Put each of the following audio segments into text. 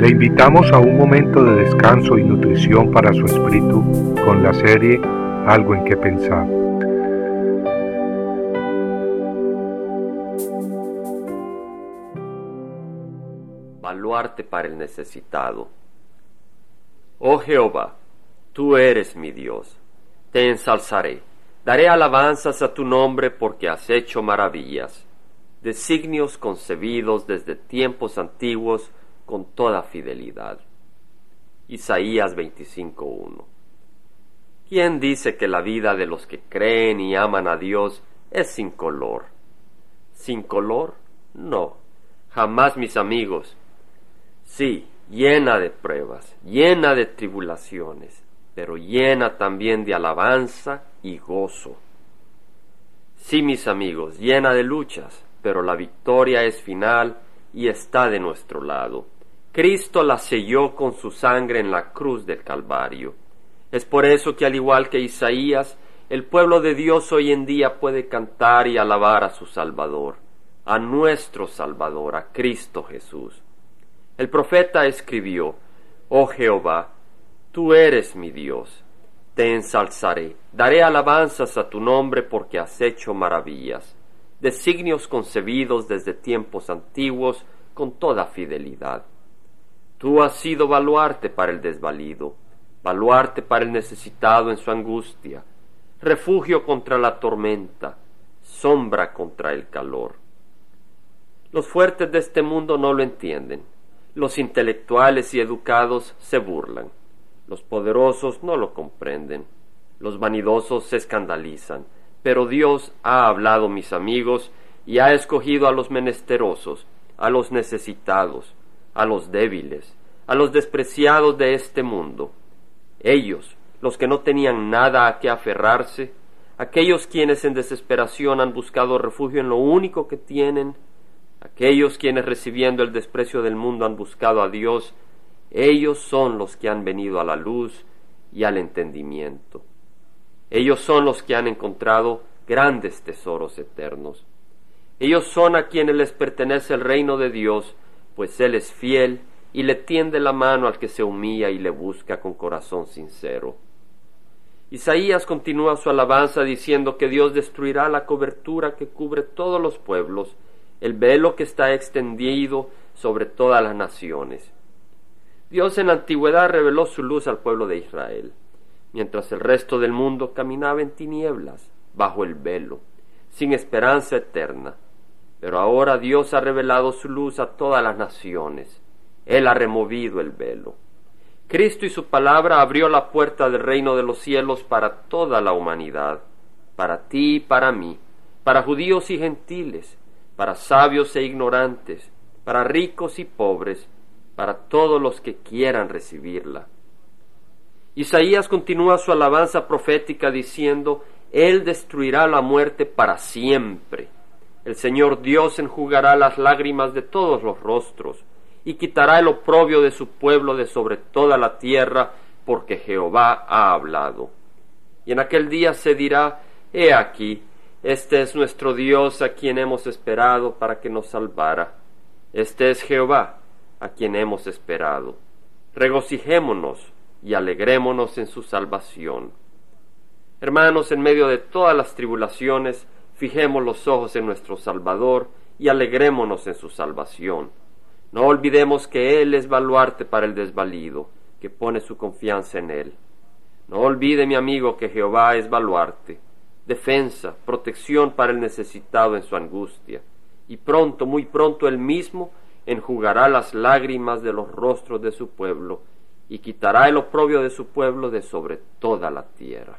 Le invitamos a un momento de descanso y nutrición para su espíritu con la serie Algo en que pensar. Baluarte para el necesitado. Oh Jehová, tú eres mi Dios, te ensalzaré, daré alabanzas a tu nombre porque has hecho maravillas, designios concebidos desde tiempos antiguos con toda fidelidad. Isaías 25.1 ¿Quién dice que la vida de los que creen y aman a Dios es sin color? ¿Sin color? No, jamás mis amigos. Sí, llena de pruebas, llena de tribulaciones, pero llena también de alabanza y gozo. Sí, mis amigos, llena de luchas, pero la victoria es final y está de nuestro lado. Cristo la selló con su sangre en la cruz del Calvario. Es por eso que al igual que Isaías, el pueblo de Dios hoy en día puede cantar y alabar a su Salvador, a nuestro Salvador, a Cristo Jesús. El profeta escribió, Oh Jehová, tú eres mi Dios, te ensalzaré, daré alabanzas a tu nombre porque has hecho maravillas, designios concebidos desde tiempos antiguos con toda fidelidad. Tú has sido baluarte para el desvalido, baluarte para el necesitado en su angustia, refugio contra la tormenta, sombra contra el calor. Los fuertes de este mundo no lo entienden, los intelectuales y educados se burlan, los poderosos no lo comprenden, los vanidosos se escandalizan, pero Dios ha hablado, mis amigos, y ha escogido a los menesterosos, a los necesitados, a los débiles, a los despreciados de este mundo. Ellos, los que no tenían nada a que aferrarse, aquellos quienes en desesperación han buscado refugio en lo único que tienen, aquellos quienes recibiendo el desprecio del mundo han buscado a Dios, ellos son los que han venido a la luz y al entendimiento. Ellos son los que han encontrado grandes tesoros eternos. Ellos son a quienes les pertenece el reino de Dios, pues Él es fiel y le tiende la mano al que se humilla y le busca con corazón sincero. Isaías continúa su alabanza diciendo que Dios destruirá la cobertura que cubre todos los pueblos, el velo que está extendido sobre todas las naciones. Dios en la antigüedad reveló su luz al pueblo de Israel, mientras el resto del mundo caminaba en tinieblas, bajo el velo, sin esperanza eterna. Pero ahora Dios ha revelado su luz a todas las naciones. Él ha removido el velo. Cristo y su palabra abrió la puerta del reino de los cielos para toda la humanidad, para ti y para mí, para judíos y gentiles, para sabios e ignorantes, para ricos y pobres, para todos los que quieran recibirla. Isaías continúa su alabanza profética diciendo, Él destruirá la muerte para siempre el Señor Dios enjugará las lágrimas de todos los rostros, y quitará el oprobio de su pueblo de sobre toda la tierra, porque Jehová ha hablado. Y en aquel día se dirá, He aquí, este es nuestro Dios a quien hemos esperado para que nos salvara. Este es Jehová a quien hemos esperado. Regocijémonos y alegrémonos en su salvación. Hermanos, en medio de todas las tribulaciones, Fijemos los ojos en nuestro Salvador y alegrémonos en su salvación. No olvidemos que Él es baluarte para el desvalido, que pone su confianza en Él. No olvide, mi amigo, que Jehová es baluarte, defensa, protección para el necesitado en su angustia, y pronto, muy pronto Él mismo enjugará las lágrimas de los rostros de su pueblo, y quitará el oprobio de su pueblo de sobre toda la tierra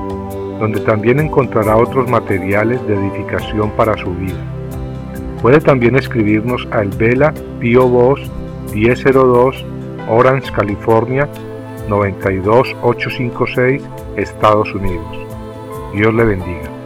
donde también encontrará otros materiales de edificación para su vida. Puede también escribirnos al Vela Pio Box 1002 Orange, California 92856, Estados Unidos. Dios le bendiga.